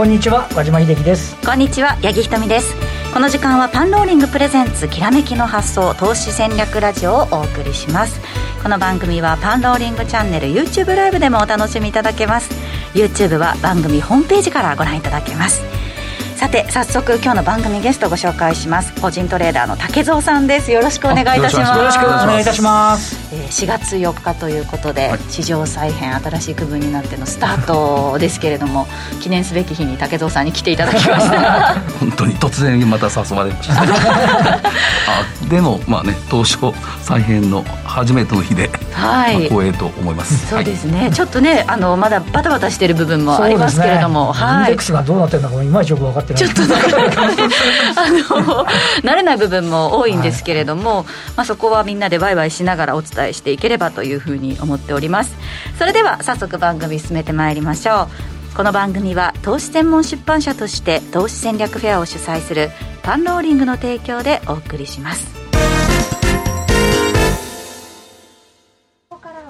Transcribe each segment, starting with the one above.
こんにちは和島秀樹です。こんにちは八木ひとみです。この時間はパンローリングプレゼンツきらめきの発想投資戦略ラジオをお送りします。この番組はパンローリングチャンネル YouTube ライブでもお楽しみいただけます。YouTube は番組ホームページからご覧いただけます。さて早速今日の番組ゲストをご紹介します。個人トレーダーの竹蔵さんです。よろしくお願いいたします。よろしくお願いいたします。えー、4月4日ということで、はい、史上再編新しい区分になってのスタートですけれども 記念すべき日に竹蔵さんに来ていただきました。本当に突然また誘われました あでもまあね東証再編の初めての日で、はい、まあ、光栄と思います。そうですね、はい、ちょっとねあのまだバタバタしている部分もありますけれども、ね、はい、インデックスがどうなってるのかいまいちよく分かってない。ちょっとなかなかねあの 慣れない部分も多いんですけれども、はい、まあ、そこはみんなでワイワイしながらお伝えしていければというふうに思っております。それでは早速番組進めてまいりましょう。この番組は投資専門出版社として投資戦略フェアを主催するパンローリングの提供でお送りします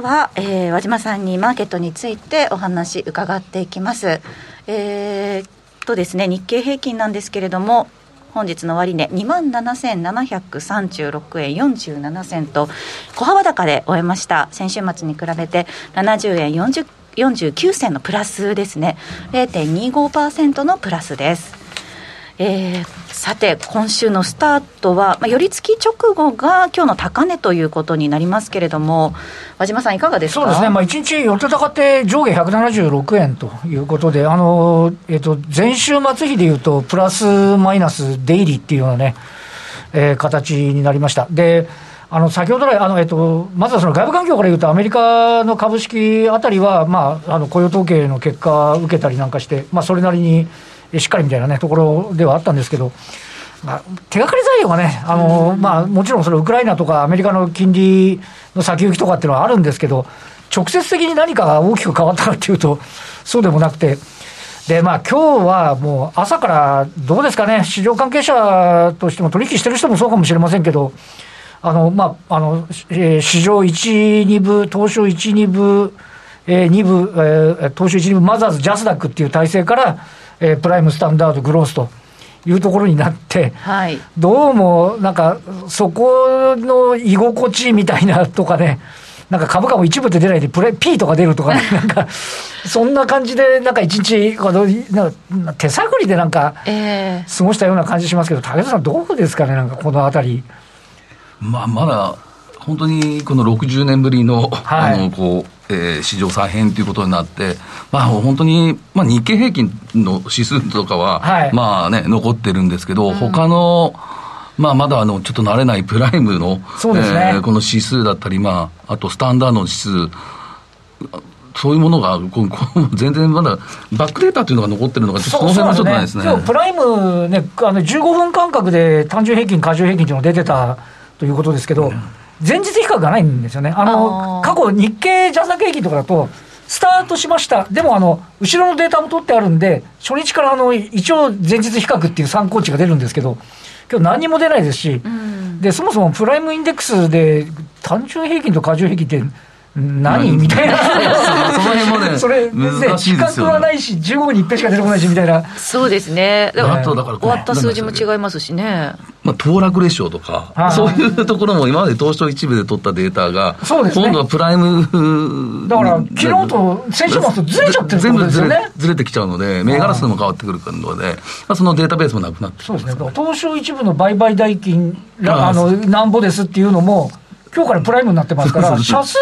は、えー、和島さんにマーケットについてお話伺っていきます。えー、とですね、日経平均なんですけれども、本日の終値、2万7736円47銭と、小幅高で終えました。先週末に比べて70円40 49銭のプラスですね。0.25%のプラスです。えー、さて、今週のスタートは、まあ、寄り付き直後が今日の高値ということになりますけれども、和島さん、いかがですか？そうですね、まあ、1日寄って高って上下176円ということで、あのえーと、前週末比でいうと、プラスマイナスデイリーっていうようなね、えー、形になりました。であの先ほど来、あのえっと、まずはその外部環境から言うと、アメリカの株式あたりは、まあ、あの雇用統計の結果を受けたりなんかして、まあ、それなりにしっかりみたいな、ね、ところではあったんですけど、まあ、手がかり材料がね、あのまあ、もちろんそれ、ウクライナとかアメリカの金利の先行きとかっていうのはあるんですけど、直接的に何かが大きく変わったかっていうと、そうでもなくて。で、まあ、今日はもう朝からどうですかね、市場関係者としても取引してる人もそうかもしれませんけど、あの、まあ、あの、えー、市場1、2部、東証1、2部、えー、2部、えー、東証1、2部、マザーズ、ジャスダックっていう体制から、えー、プライム、スタンダード、グロースというところになって、はい、どうもなんか、そこの居心地みたいなとかね、なんか株価も一部で出ないで、プレ P とか出るとか、ね、なんか、そんな感じで、なんか一日、なんか手探りでなんか、過ごしたような感じしますけど、武田さん、どうですかね、なんかこのあたり。まあ、まだ本当にこの60年ぶりの、はい、あのこうえー、史上再編ということになって、まあ、本当に、まあ、日経平均の指数とかは、はい、まあね、残ってるんですけど、うん、他の、まあ、まだあのちょっと慣れないプライムの、そうですね。えー、この指数だったり、まあ、あとスタンダードの指数、そういうものが、こ全然まだ、バックデータというのが残ってるのが、その辺はちょっとないですね。今日プライムね、あの15分間隔で単純平均、過重平均というのが出てたということですけど、うん前日比較がないんですよね。あの、過去日経ジャズダ平均とかだと、スタートしました。でもあの、後ろのデータも取ってあるんで、初日からあの、一応前日比較っていう参考値が出るんですけど、今日何にも出ないですし、うん、で、そもそもプライムインデックスで単純平均と過重平均って何みたいな。その辺もね、それ、難しいですよ、ね。はないし、15に1回しか出てこないし、みたいな。そうですね。だから、終わった数字も違いますしね。まあ、騰落レシオとか、そういうところも今まで東証一部で取ったデータが、そうですね、今度はプライムだから、昨日と先週末とずれちゃってる全部ずれずれてきちゃうので、銘柄数も変わってくるので、まあ、そのデータベースもなくなってそうですね、東証一部の売買代金、あのなんぼですっていうのも、今日からプライムになってますから、社数、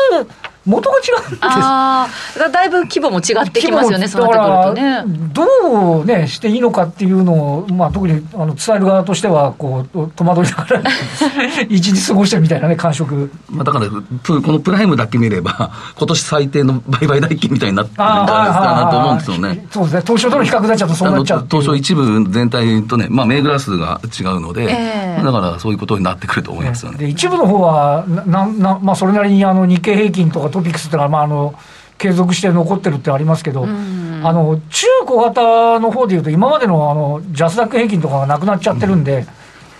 元が違うんですああ、だいぶ規模も違ってきますよね、そうなってくるとね。どうね、していいのかっていうのを、まあ、特にあの伝える側としては、こう、戸惑いながら 一日過ごしてるみたいなね、感触。まあ、だから、このプライムだけ見れば、今年最低の売買代金みたいになってるんじゃないですかなと思うんですよね。そうですね、東証との比較になっちゃうとそうなっちゃう東証一部全体とね、まあ、銘柄数が違うので、えー、だからそういうことになってくると思いますよね。で一部の方はなな、まあ、それなりにあの日経平均とかトピックスっていうのは、まあ、あの継続して残ってるってありますけど、あの中小型の方でいうと、今までのあのジャスダック平均とかがなくなっちゃってるんで、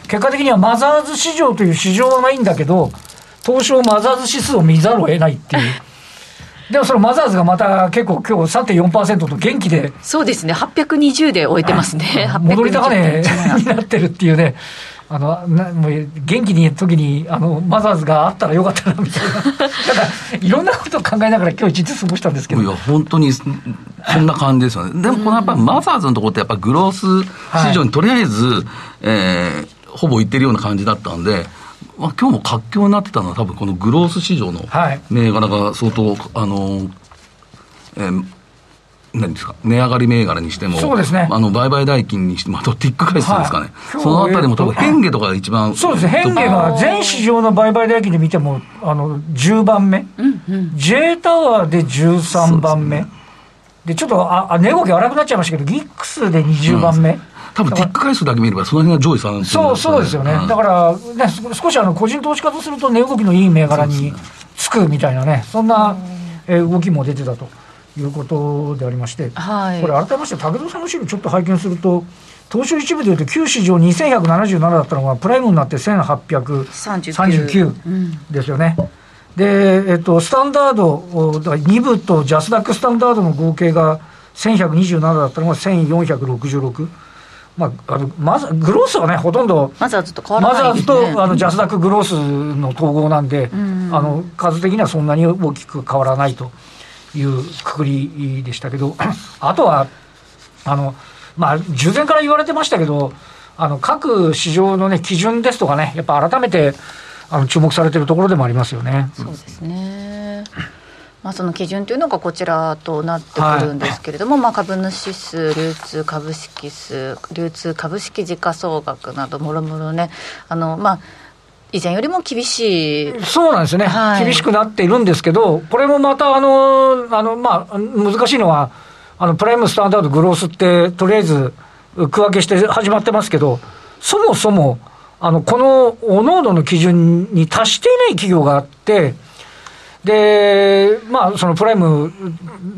結果的にはマザーズ市場という市場はないんだけど、東証マザーズ指数を見ざるを得ないっていう。でもそのマザーズがまた結構今日3.4%と元気で。そうですね、820で終えてますね。戻り高値になってるっていうね。あのなもう元気にいる時にあのマザーズがあったらよかったなみたいな、なんかいろんなことを考えながら、今日一日過ごしたんですけど。いや、本当にそんな感じですよね、でもこのやっぱりマザーズのところって、やっぱグロース市場にとりあえず、はい、えー、ほぼいってるような感じだったんで。まあ今日も活況になってたのは、多分このグロース市場の銘柄が相当、はい、あの、えー、何ですか？値上がり銘柄にしても、そうですね、あの売買代金にしても、あとティック回数ですかね、はい、そのあたりも多分、変化とかが一番、そうです。ね、変化が全市場の売買代金で見ても、あの10番目、うんうん、J タワーで13番目、で、ね、ちょっとあ値動き荒くなっちゃいましたけど、ギックスで20番目。うん。多分ティック回数だけ見れば、その辺が上位さん、ね、そうそうですよね、うん、だから、ね、少しあの個人投資家とすると、値動きのいい銘柄につくみたいなね、そんな、え動きも出てたと。いうことでありまして、はい、これ、改めまして、武田さんの資料、ちょっと拝見すると、東証一部でいうと、旧市場2177だったのが、プライムになって1839ですよね。で、えっと、スタンダード、2部とジャスダックスタンダードの合計が1127だったのが1466。まあ、あのまずグロースはね、ほとんど、マザーズと変わらない、ね、マザーズとあのジャスダックグロースの統合なんで、うん、あの数的にはそんなに大きく変わらないというくくりでしたけど、あとは、あの、まあ、従前から言われてましたけど、あの、各市場のね、基準ですとかね、やっぱ改めて、あの、注目されてるところでもありますよね。そうですね。まあ、その基準というのがこちらとなってくるんですけれども、はい、まあ、株主数、流通株式数、流通株式時価総額など、もろもろね、あのまあ、以前よりも厳しい。そうなんですね、はい、厳しくなっているんですけど、これもまたあのあの、まあ、難しいのは、あのプライムスタンダード、グロースって、とりあえず区分けして始まってますけど、そもそも、あのこのおのおのの基準に達していない企業があって、で、まあ、そのプライム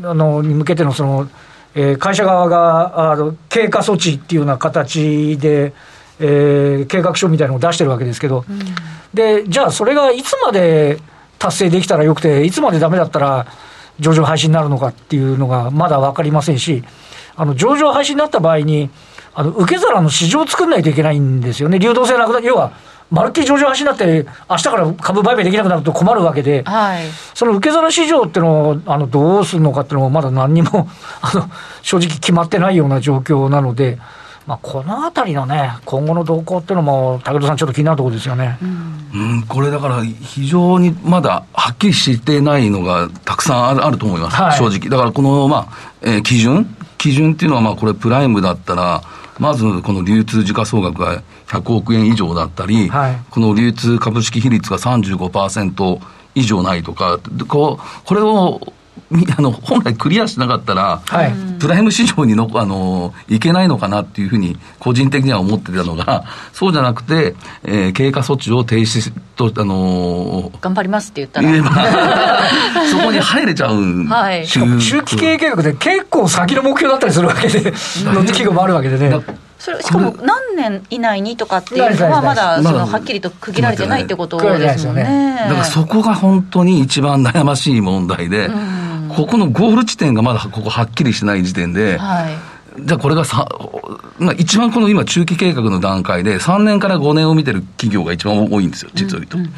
あのに向けてのその、えー、会社側があの経過措置っていうような形で、えー、計画書みたいなのを出してるわけですけど、うん、で、じゃあそれがいつまで達成できたらよくて、いつまでダメだったら上場廃止になるのかっていうのがまだ分かりませんし、あの上場廃止になった場合に、あの受け皿の市場を作らないといけないんですよね、流動性なくな要は、まるっきり上場廃止になって、明日から株売買できなくなると困るわけで、はい、その受け皿市場っていうのをあのどうするのかっていうのも、まだ何にもあの正直決まってないような状況なので。まあ、このあたりのね、今後の動向っていうのも、武田さん、ちょっと気になるところですよね、うん、うん、これだから、非常にまだはっきりしてないのがたくさんあるあると思います、はい、正直。だからこの、まあえー、基準、基準っていうのは、まあ、これ、プライムだったら、まずこの流通時価総額が100億円以上だったり、はい、この流通株式比率が35%以上ないとか、こうこれを あの本来クリアしなかったら、はい、プライム市場にのあのいけないのかなっていうふうに、個人的には思ってたのが、そうじゃなくて、えー、経過措置を停止と、あのー、頑張りますって言ったら、そこに入れちゃう、はい、中期経営計画で結構先の目標だったりするわけで、の企業もあるわけでね。それしかも何年以内にとかっていうのは、まだそのはっきりと区切られてないってことですもんね。だからそこが本当に一番悩ましい問題で、ここのゴール地点がまだここはっきりしない時点で、はい、じゃあこれがさ、まあ、一番この今、中期計画の段階で、3年から5年を見てる企業が一番多いんですよ、実を言うと。うんうんうん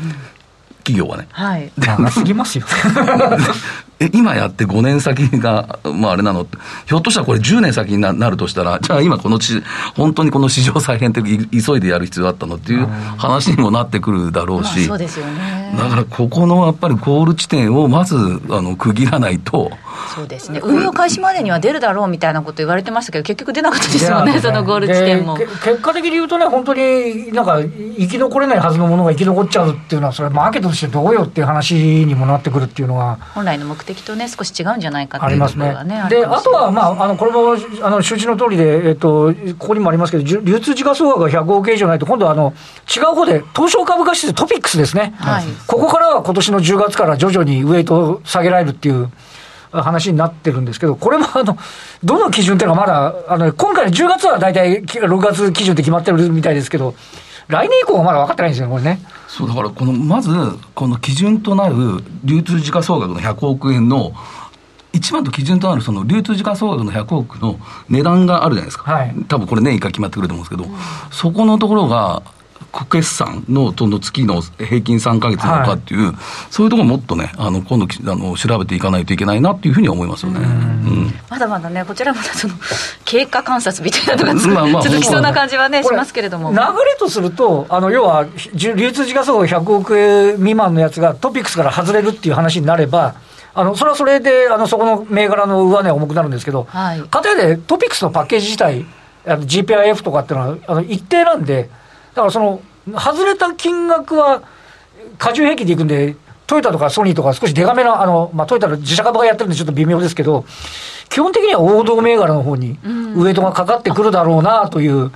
企業はね。はい。長すぎますよ。え、今やって5年先が、まああれなのって、ひょっとしたらこれ10年先になるとしたら、じゃあ今このち、本当にこの市場再編って急いでやる必要あったのっていう話にもなってくるだろうし、そうですよね。だからここのやっぱりゴール地点をまずあの区切らないと。そうですね。運用開始までには出るだろうみたいなこと言われてましたけど、結局出なかったですよね、そのゴール地点も。結果的に言うとね、本当になんか生き残れないはずのものが生き残っちゃうっていうのは、それマーケットとしてどうよっていう話にもなってくるっていうのは。本来の目的とね、少し違うんじゃないかっていうところがね。あ。で、あとは、まあ、あのこれもあの周知の通りで、えっと、ここにもありますけど、流通時価総額が100億円以上ないと、今度はあの違う方で、東証株価指数トピックスですね。はい、ここからは今年の10月から徐々にウエイトを下げられるっていう。話になってるんですけど、これもあの、どの基準っていうのはまだ、あの、今回の10月は大体6月基準って決まってるみたいですけど、来年以降はまだ分かってないんですよ、これね。そうだからこのまずこの基準となる流通時価総額の100億円の一番と基準となるその流通時間総額の100億の値段があるじゃないですか、はい、多分これ年以下決まってくると思うんですけど、うん、そこのところが決算のとの月の平均3か月なのかっていう、はい、そういうところもっとね、あの今度あの調べていかないといけないなっていうふうに思いますよね、うん、まだまだね、こちらまだその経過観察みたいなのが、まあまあ、続きそうな感じはね、しますけれども。流れとすると、あの要は流通時価総額100億円未満のやつがトピックスから外れるっていう話になれば、あのそれはそれで、あのそこの銘柄の上値は重くなるんですけど、はい、かたやでトピックスのパッケージ自体、GPIF とかっていうのはあの一定なんで、だからその、外れた金額は、過重平均でいくんで、トヨタとかソニーとか少しデカめの、あの、まあ、トヨタの自社株がやってるんでちょっと微妙ですけど、基本的には王道銘柄の方にウエイトがかかってくるだろうなという、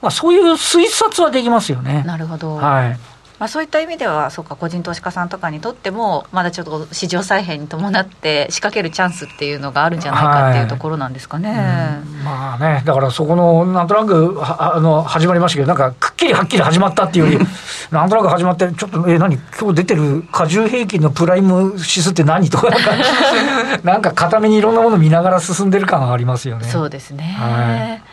まあ、そういう推察はできますよね。なるほど。はい。まあ、そういった意味ではそうか個人投資家さんとかにとってもまだちょっと市場再編に伴って仕掛けるチャンスっていうのがあるんじゃないかっていうところなんですかね、はいうん、まあねだからそこのなんとなくあの始まりましたけどなんかくっきりはっきり始まったっていうより なんとなく始まってちょっとえ何？今日出てる過重平均のプライム指数って何？とかなんか なんか固めにいろんなもの見ながら進んでる感がありますよね。そうですね、はい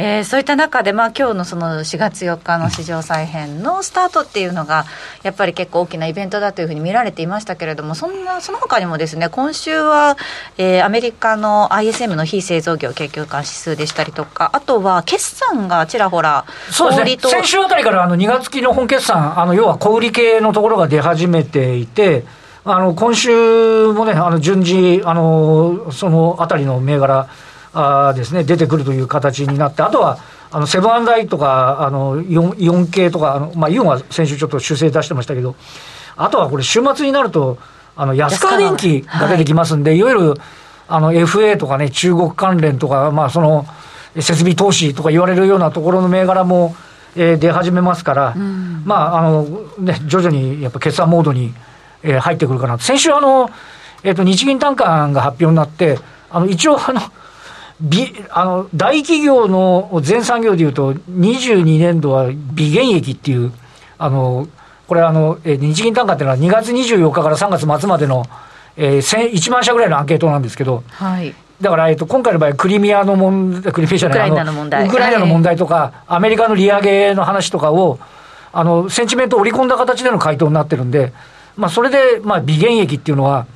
えー、そういった中で、まあ今日のその4月4日の市場再編のスタートっていうのが、やっぱり結構大きなイベントだというふうに見られていましたけれども、そんなその他にもですね、今週は、えー、アメリカの ISM の非製造業景況感指数でしたりとか、あとは決算がちらほら、そうですね、先週あたりからあの2月期の本決算、あの要は小売系のところが出始めていて、あの今週もね、あの順次、あのそのあたりの銘柄、あですね、出てくるという形になって、あとは、あのセブンアンダイとか、あのイオンイオン系とか、あのまあ、イオンは先週ちょっと修正出してましたけど、あとはこれ、週末になると、あの安川電機が出てきますんで、はい、いわゆるあの FA とかね、中国関連とか、まあ、その設備投資とか言われるようなところの銘柄も、えー、出始めますから、うん、まああのね、徐々にやっぱ決算モードに、えー、入ってくるかな先週あの、えーと、日銀短観が発表になって、あの一応あの、びあの大企業の全産業でいうと、22年度は微減益っていう、あのこれあの、え日銀単価っていうのは2月24日から3月末までの、えー、1万社ぐらいのアンケートなんですけど、はい、だから、えっと、今回の場合、クリミアの問題、クリミアじゃない、ウクライナの問題。ウクライナの問題とか、はい、アメリカの利上げの話とかを、あのセンチメントを織り込んだ形での回答になってるんで、まあ、それで、まあ、微減益っていうのは、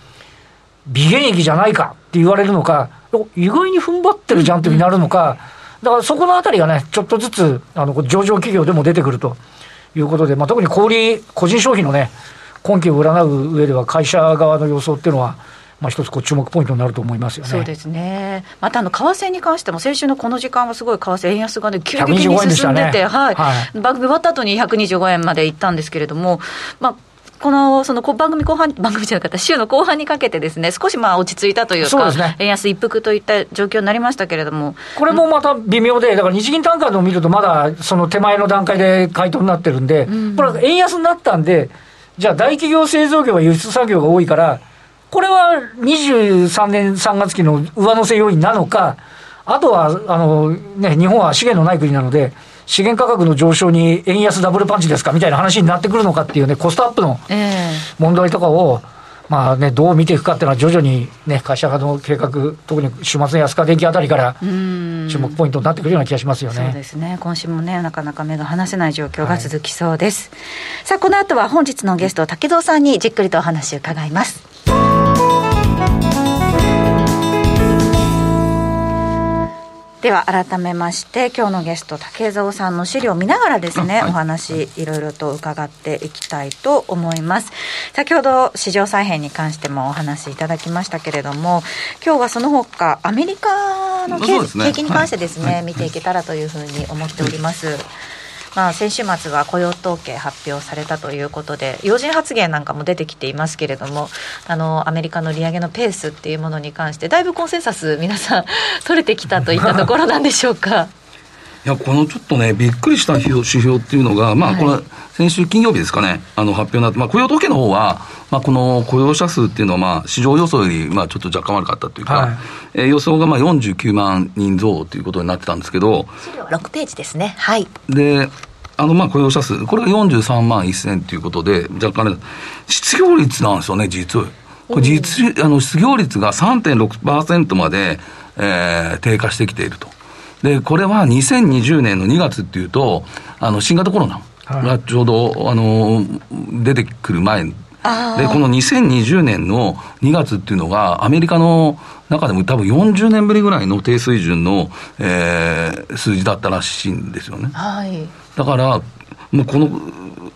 微減益じゃないかって言われるのか、意外に踏ん張ってるじゃんってになるのか、だからそこのあたりがね、ちょっとずつあの上場企業でも出てくるということで、まあ、特に小売、個人消費のね、今期を占う上では、会社側の予想っていうのは、まあ、一つこう注目ポイントになると思いますよね。そうですね。またあの為替に関しても先週のこの時間はすごい為替円安がね急激に進んでて、ね、はい、はい、番組終わった後に125円まで行ったんですけれども、まあこのその番組後半、番組じゃなかった、週の後半にかけてですね、少しまあ落ち着いたというか、ね、円安一服といった状況になりましたけれども。これもまた微妙で、だから日銀単価でも見ると、まだその手前の段階で回答になってるんで、うん、これ、円安になったんで、じゃあ大企業製造業は輸出作業が多いから、これは23年3月期の上乗せ要因なのか、あとはあの、ね、日本は資源のない国なので、資源価格の上昇に円安ダブルパンチですかみたいな話になってくるのかっていうね、コストアップの問題とかを、まあね、どう見ていくかっていうのは、徐々に、ね、会社の計画、特に週末の安川電機あたりから、注目ポイントになってくるような気がしますよね。そうですね、今週もね、なかなか目が離せない状況が続きそうです。はい、さあ、この後は本日のゲスト、竹蔵さんにじっくりとお話を伺います。では改めまして今日のゲスト竹蔵さんの資料を見ながらですね、はい、お話いろいろと伺っていきたいと思います。先ほど市場再編に関してもお話いただきましたけれども今日はその他アメリカの景,、気に関してですね、はい、見ていけたらというふうに思っております、まあ、先週末は雇用統計発表されたということで要人発言なんかも出てきていますけれどもあのアメリカの利上げのペースっていうものに関してだいぶコンセンサス皆さん取れてきたといったところなんでしょうか。いやこのちょっとね、びっくりした指標っていうのが、まあ、これ、先週金曜日ですかね、あの発表になって、まあ、雇用統計の方は、まあ、この雇用者数っていうのは、まあ、市場予想より、まあ、ちょっと若干悪かったというか、はい、えー、予想がまあ49万人増ということになってたんですけど、資料6ページですね。はい。で、あの、まあ、雇用者数、これが43万1000ということで、若干、失業率なんですよね、実は。これ実、あの、失業率が3.6%まで、えー、低下してきていると。で、これは2020年の2月っていうと、あの、新型コロナがちょうど、はい、あの、出てくる前。で、この2020年の2月っていうのが、アメリカの中でも多分40年ぶりぐらいの低水準の、えー、数字だったらしいんですよね。はい、だから、もうこの、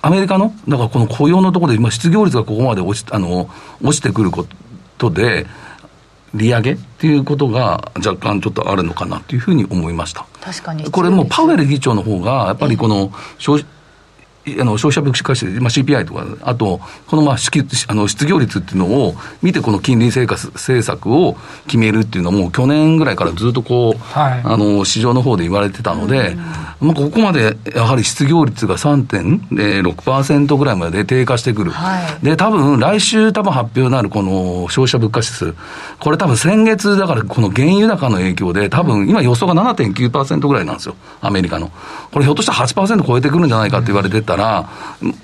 アメリカの、だからこの雇用のところで、まあ、失業率がここまで落ちあの落ちてくることで、利上げっていうことが若干ちょっとあるのかなというふうに思いました。確かに。これもパウエル議長の方が、やっぱりこの消費、あの消費者物価指数、まあ、CPI とか、あと、このまああの失業率っていうのを見て、この金利生活政策を決めるっていうのも、去年ぐらいからずっとこう、はい、あの市場の方で言われてたので、まあ、ここまでやはり失業率が3.6%ぐらいまで低下してくる、はい、で多分来週、多分発表になるこの消費者物価指数、これ多分先月、だからこの原油高の影響で、多分今、予想が7.9%ぐらいなんですよ、アメリカの。これ、ひょっとしたら8%超えてくるんじゃないかって言われてたら、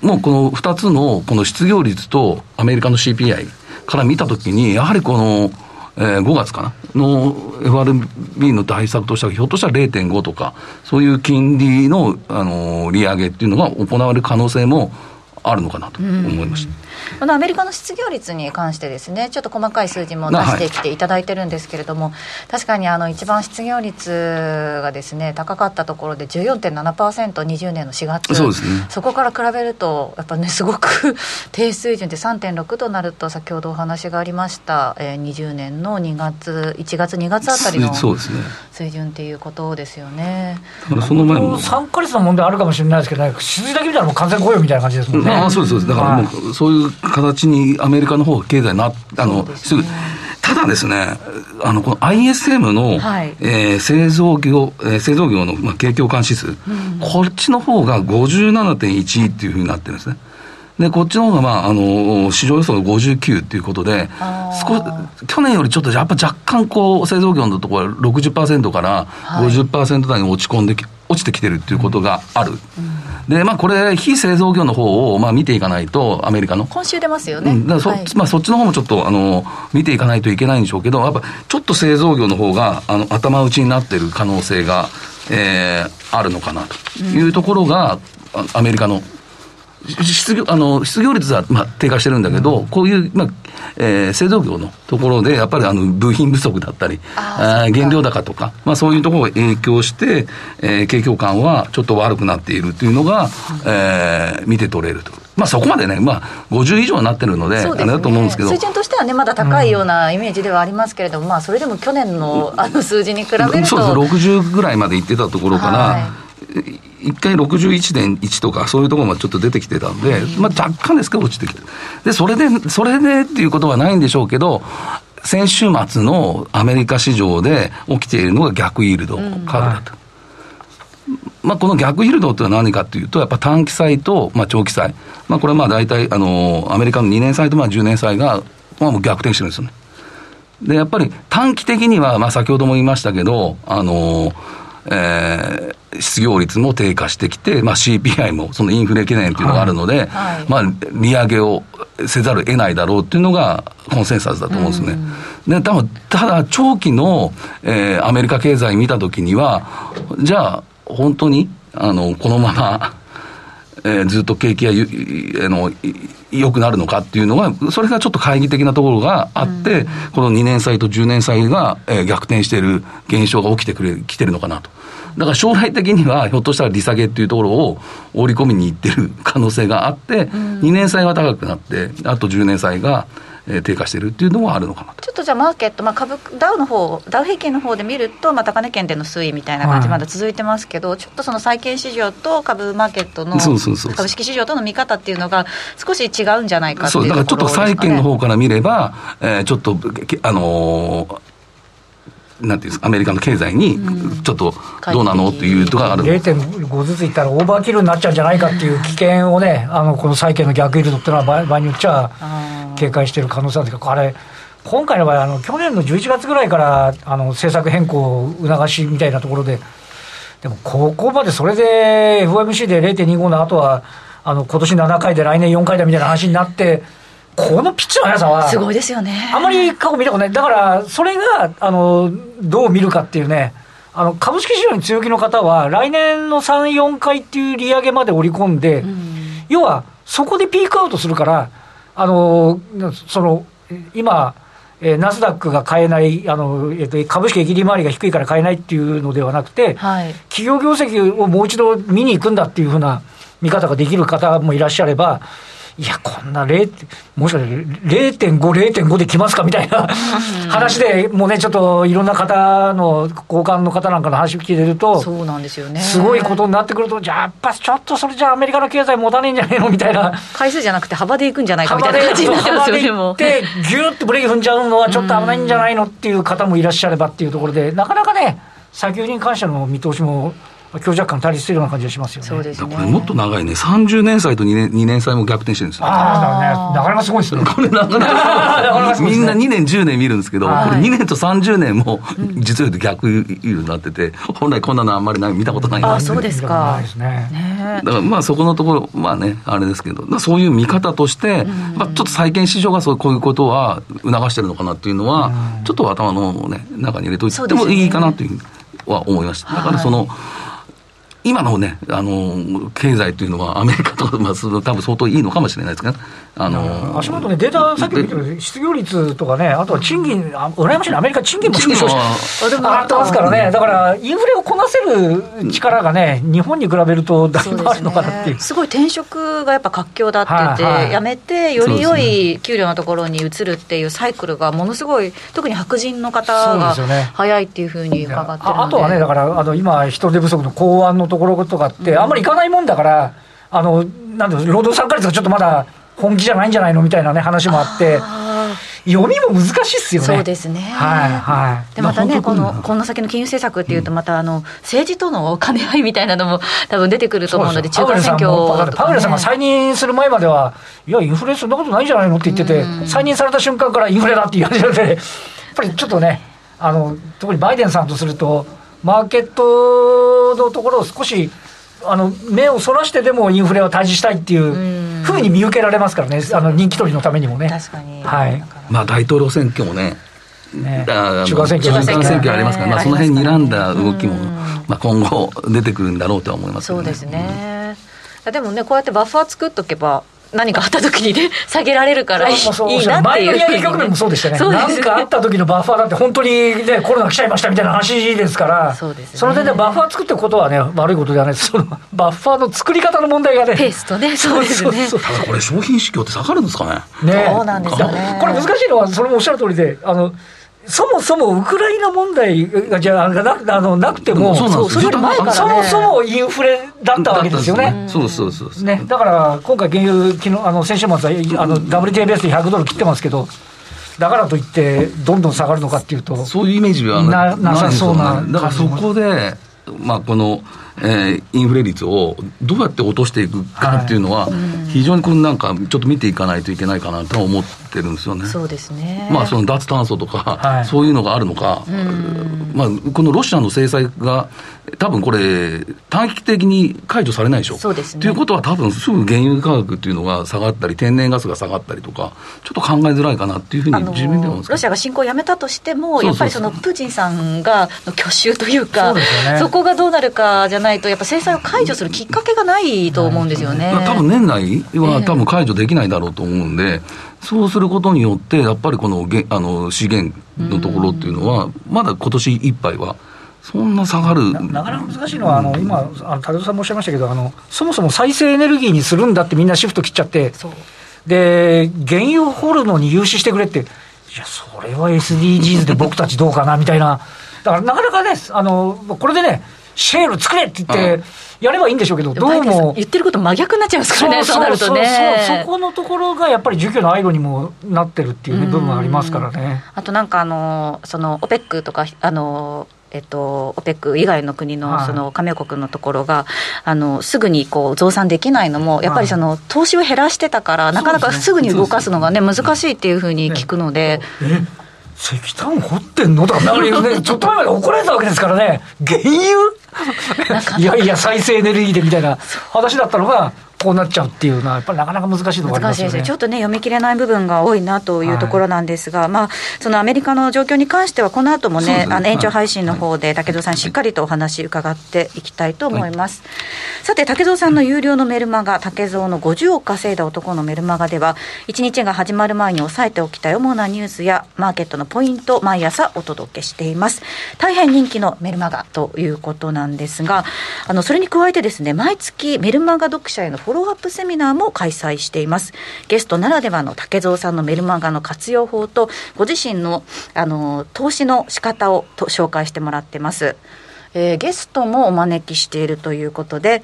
もうこの2つのこの失業率とアメリカの CPI から見たときに、やはりこの、えー、5月かなの FRB の対策としては、ひょっとしたら0.5とか、そういう金利の、あの利上げっていうのが行われる可能性もあるのかなと思いました。このアメリカの失業率に関してですね、ちょっと細かい数字も出してきていただいてるんですけれども、はい、確かにあの一番失業率がですね高かったところで14.7%、20年の4月、そうですね、そこから比べると、やっぱね、すごく 低水準で3.6となると、先ほどお話がありました、えー、20年の2月、1月、2月あたりの水準っていうことですよね。だからその前も。3か月の問題あるかもしれないですけど、ね、数字だけ見たらもう完全雇用みたいな感じですもんね。あそうですそうです。だからもう、はい、そういう形にアメリカの方が経済な、あの、すぐ、ただですね、あの、この ISM の、はい、えー、製造業、えー、製造業の、まあ、景況感指数、うん、こっちの方が57.1っていうふうになってるんですね。で、こっちの方が、まあ、あの、市場予想が59っていうことで、少去年よりちょっとやっぱ若干こう、製造業のところは60%から50%台に落ち込んで、落ちてきてるっていうことがある。うんで、まあ、これ、非製造業の方を、まあ、見ていかないと、アメリカの。今週出ますよね。うん、だそ、はい、まあ、そっちの方もちょっと、あの、見ていかないといけないんでしょうけど、やっぱ、ちょっと製造業の方が、あの、頭打ちになってる可能性が、えー、あるのかなというところが、うん、アメリカの失業あの失業率は、まあ、低下してるんだけど、うん、こういう、まあえー、製造業のところで、やっぱりあの部品不足だったり、あ原料高とか、まあ、そういうところが影響して、えー、景況感はちょっと悪くなっているというのが、うん、えー、見て取れると。まあ、そこまでね、まあ、50以上になってるので、でね、あれだと思うんですけど水準としてはね、まだ高いようなイメージではありますけれども、うん、まあ、それでも去年のあの数字に比べると、そうです60ぐらいまでいってたところから、はい一回61.1とか、そういうところまでちょっと出てきてたんで、まあ、若干ですけど落ちてきてる。で、それで、それでっていうことはないんでしょうけど、先週末のアメリカ市場で起きているのが逆イールドカーブだと。まあ、この逆イールドっていうのは何かというと、やっぱ短期債と、まあ、長期債、まあ、これはまあ大体、あのアメリカの2年債とまあ10年債が、まあ、もう逆転してるんですよね。で、やっぱり短期的には、まあ、先ほども言いましたけど、あのえー、失業率も低下してきて、まあ、CPI もそのインフレ懸念というのがあるので、はいはい、まあ、利上げをせざるを得ないだろうっていうのがコンセンサスだと思うんですね。で、多分ただ、長期の、えー、アメリカ経済見たときには、じゃあ、本当に、あの、このまま、えー、ずっと景気がゆあの良くなるのかっていうのが、それがちょっと懐疑的なところがあって、うん、この2年債と10年債が、えー、逆転している現象が起きてくれ、来てるのかなと。だから将来的には、ひょっとしたら利下げっていうところを織り込みにいってる可能性があって、うん、2年債が高くなって、あと10年債が、えー、低下しているっていうのはあるのかなちょっとじゃあ、マーケット、まあ、株ダウの方ダウ平均の方で見ると、まあ、高値圏での推移みたいな感じ、まだ続いてますけど、はい、ちょっとその債券市場と株マーケットの株式市場との見方っていうのが、少し違うんじゃないかっていう、ね、そうだからちょっと債券の方から見れば、えー、ちょっと、あのーなんていうんですか、アメリカの経済に、ちょっとどうなのっていうとかある、0.5ずついったら、オーバーキルになっちゃうんじゃないかっていう危険をね、あのこの債券の逆イールドっていうのは、場合によっちゃ警戒している可能性なんですけど、あれ、今回の場合、あの去年の11月ぐらいからあの政策変更を促しみたいなところで、でもここまでそれで FOMC で0.25の後は、あの今年7回で来年4回だみたいな話になって、このピッチの速さは、すごいですよね。あんまり過去見たことない。だから、それが、あの、どう見るかっていうね、あの、株式市場に強気の方は、来年の3、4回っていう利上げまで織り込んで、うん、要は、そこでピークアウトするから、あの、その、今、えー、ナスダックが買えない、あのえーと、株式益利回りが低いから買えないっていうのではなくて、はい、企業業績をもう一度見に行くんだっていうふうな見方ができる方もいらっしゃれば、いや、こんな0、もしかして0.5、0.5で来ますかみたいな話で、もうね、ちょっといろんな方の、交換の方なんかの話を聞いてると、そうなんですよね。すごいことになってくると、じゃあ、やっぱちょっとそれじゃあアメリカの経済持たねえんじゃねえのみたいな。回数じゃなくて幅でいくんじゃないかみたいな感じになってますよね、もで、ぎゅーってブレーキ踏んじゃうのはちょっと危ないんじゃないのっていう方もいらっしゃればっていうところで、なかなかね、先売りに関しての見通しも強弱感足りしてるような感じがしますよね。そうですね。これもっと長いね、30年債と2年 ,2 年債も逆転してるんですよ。ああ、ね、なかなかすごいですね。これなかなか みんな2年、10年見るんですけど、これ2年と30年も実は言うと逆ユーになってて、本来こんなのあんまり見たことないあそうですか。ね、だからまあそこのところ、まあね、あれですけど、そういう見方として、まあ、ちょっと債券市場がそうこういうことは促してるのかなっていうのは、ちょっと頭の、ね、中に入れといてもいいかなというふうには思いました。だからその、今のね、あの、経済というのはアメリカとか、まあ、多分相当いいのかもしれないですけど、あの足元ね、データさっき見てる失業率とかね、あとは賃金、羨ましいアメリカ賃金も上がってますからね、だからインフレをこなせる力がね、日本に比べるとだいぶあるのかなっていう。すごい転職がやっぱ活況だって言って、はいはい、やめて、より良い給料のところに移るっていうサイクルがものすごい、特に白人の方が早いっていうふうに伺ってるあとはね、だからあの今、人手不足の港湾のところとかって、あんまり行かないもんだから、あのなんで労働参加率がちょっとまだ。本気じゃないんじゃないのみたいなね話もあって読みも難しいっすよね。そうですね。はいはい。でまたねこのこの先の金融政策っていうとまたあの政治との兼ね合いみたいなのも多分出てくると思うので中間選挙とか、ね、パウエルさんが再任する前まではいやインフレそんなことないんじゃないのって言ってて再任された瞬間からインフレだって言われてやっぱりちょっとねあの特にバイデンさんとするとマーケットのところを少しあの目をそらしてでもインフレは退治したいっていうふうに見受けられますからね、あの人気取りのためにもね。確かに、はい。まあ、大統領選挙もね、ね、中間選挙。中間選挙ありますから、まあ、その辺睨んだ動きも、まあ、今後出てくるんだろうとは思います、ね、そうですね、うん、でもねこうやってバッファー作っとけば何かあった時にね、下げられるからいいなっていう、ね。前の利上げ局面もそうでしたね。何、ね、かあった時のバッファーだって本当にね、コロナ来ちゃいましたみたいな話ですから、そうです、ね、その点でバッファー作ってることはね、悪いことではないです。その バッファーの作り方の問題がね。ペースとね、そうですね。ただこれ商品市況って下がるんですかね。ねそうなんですよね。これ難しいのは、それもおっしゃる通りで、あの、そもそもウクライナ問題がじゃあなあのなくても、そもそもインフレだったわけですよね。そうそうそうね、だから今回、原油、昨日あの先週末はあの WTI ベースで100ドル切ってますけど、だからといって、どんどん下がるのかっていうと、そういうイメージはななさそうな、ね、だからそこで、まあ、この。えー、インフレ率をどうやって落としていくかっていうのは、非常にこのなんかちょっと見ていかないといけないかなと思ってるんですよね。そうですね。まあその脱炭素とか、はい、そういうのがあるのか、まあこのロシアの制裁が多分これ短期的に解除されないでしょ。そうですね。ということは多分すぐ原油価格っていうのが下がったり天然ガスが下がったりとかちょっと考えづらいかなっていうふうに自分ではロシアが侵攻をやめたとしてもやっぱりそのプーチンさんがの去就というかそこがどうなるかじゃないとやっぱ制裁を解除するきっかけがないと思うんですよね。多分年内は多分解除できないだろうと思うんで、そうすることによって、やっぱりこのあの資源のところっていうのは、まだ今年いっぱいは。そんな下がるなかなか難しいのは、あの今、あの田さんもおっしゃいましたけどあの、そもそも再生エネルギーにするんだってみんなシフト切っちゃって、で原油を掘るのに融資してくれって、いや、それは SDGs で僕たちどうかなみたいな、だからなかなかね、あのこれでね、シェール作れって言って、やればいいんでしょうけど、どうも。言ってること真逆になっちゃいますからね、そうなるとね。そこのところがやっぱり需給の背後にもなってるっていう、ね、部分がありますからね。あとなんかあの、その OPEC とか、あの、えっと、OPEC 以外の国のその加盟国のところが、あのすぐにこう増産できないのも、やっぱりその投資を減らしてたから、なかなかすぐに動かすのがね、難しいっていうふうに聞くので。石炭掘ってんのとか、ね、ちょっと前まで怒られたわけですからね、原油？いやいや、再生エネルギーでみたいな。話だったのが、こうなっちゃうっていうのは、やっぱりなかなか難しいところありますよね、ちょっとね、読み切れない部分が多いなというところなんですが、はい、まあ、そのアメリカの状況に関しては、この後もね、ね。あの延長配信の方で、武蔵さん、しっかりとお話伺っていきたいと思います。はい、さて、武蔵さんの有料のメルマガ、武蔵の50億稼いだ男のメルマガでは、1日が始まる前に押さえておきたい主なニュースや、マーケットのポイント、毎朝お届けしています。大変人気のメルマガということなんですが、あのそれに加えてですね、毎月メルマガ読者へのフォローアップセミナーも開催しています。ゲストならではの竹蔵さんのメルマガの活用法と、ご自身のあの投資の仕方をと紹介してもらってます。えー、ゲストもお招きしているということで、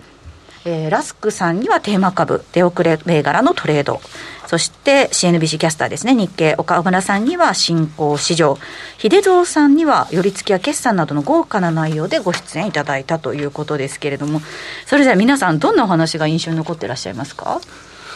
えー、ラスクさんにはテーマ株、出遅れ銘柄のトレード、そして CNBC キャスターですね、日経、岡村さんには新興市場、秀蔵さんには寄り付きや決算などの豪華な内容でご出演いただいたということですけれども、それじゃ皆さん、どんなお話が印象に残っていらっしゃいますか？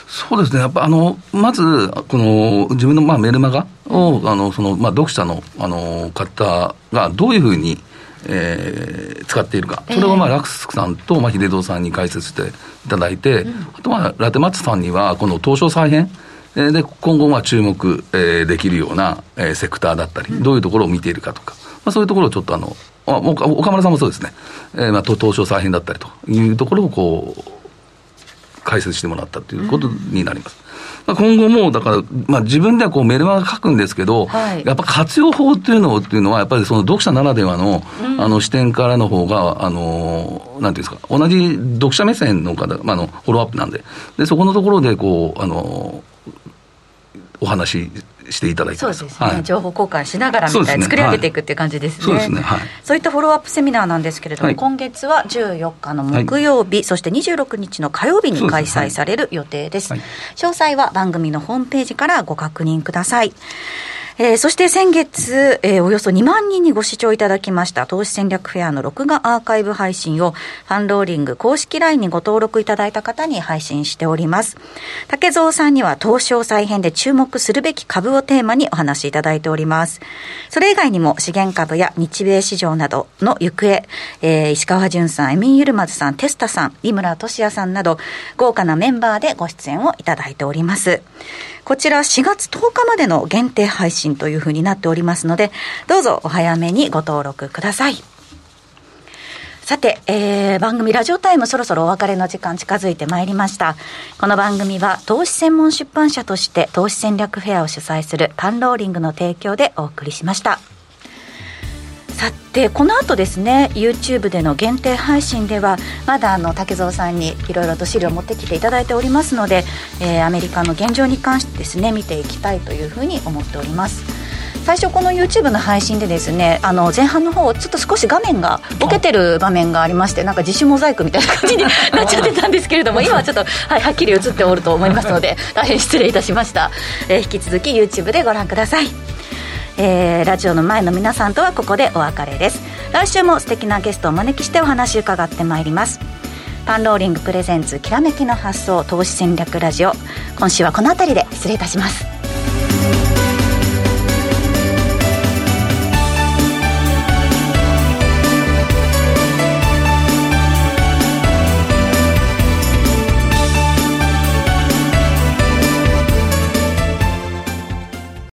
そうですね、やっぱあのまず、この自分のまあメルマガを、あのそのまあ読者のあの方がどういうふうに、えー、使っているか、それをまあ、ラクスさんとまあ秀蔵さんに解説していただいて、あとはラテマッツさんには、この東証再編、で、今後、注目、えー、できるような、えー、セクターだったり、どういうところを見ているかとか、まあ、そういうところをちょっとあの、あ岡村さんもそうですね、えーまあ、東証再編だったりというところをこう、解説してもらったということになります。まあ、今後も、だから、まあ、自分ではこうメルマガ書くんですけど、はい、やっぱ活用法っていうのっていうのは、やっぱりその読者ならではの,、あの視点からの方が、あの、なんていうんですか、同じ読者目線の方、まあ、のフォローアップなんで、で、そこのところで、こう、あの、お話していただいて。そうですね、はい、情報交換しながらみたいな、作り上げていくっていう感じですね。そうですね、はい、そういったフォローアップセミナーなんですけれども、はい、今月は14日の木曜日、そして26日の火曜日に開催される予定です。です詳細は番組のホームページからご確認ください。えー、そして先月、えー、およそ2万人にご視聴いただきました投資戦略フェアの録画アーカイブ配信をファンローリング公式 LINE にご登録いただいた方に配信しております。竹蔵さんには東証再編で注目するべき株をテーマにお話しいただいております。それ以外にも資源株や日米市場などの行方、えー、石川淳さん、エミン・ユルマズさん、テスタさん、井村俊也さんなど豪華なメンバーでご出演をいただいております。こちら4月10日までの限定配信というふうになっておりますので、どうぞお早めにご登録ください。さて、えー、番組ラジオタイムそろそろお別れの時間近づいてまいりました。この番組は投資専門出版社として投資戦略フェアを主催するパンローリングの提供でお送りしました。さてこの後ですね YouTube での限定配信ではまだあの竹蔵さんにいろいろと資料を持ってきていただいておりますので、えー、アメリカの現状に関してですね見ていきたいというふうに思っております。最初この YouTube の配信でですねあの前半の方ちょっと少し画面がボケてる場面がありましてなんか自主モザイクみたいな感じに なっちゃってたんですけれども 今はちょっと、はい、はっきり映っておると思いますので大変失礼いたしました、えー、引き続き YouTube でご覧くださいえー、ラジオの前の皆さんとはここでお別れです。来週も素敵なゲストをお招きしてお話伺ってまいります。パンローリングプレゼンツきらめきの発想投資戦略ラジオ。今週はこの辺りで失礼いたします。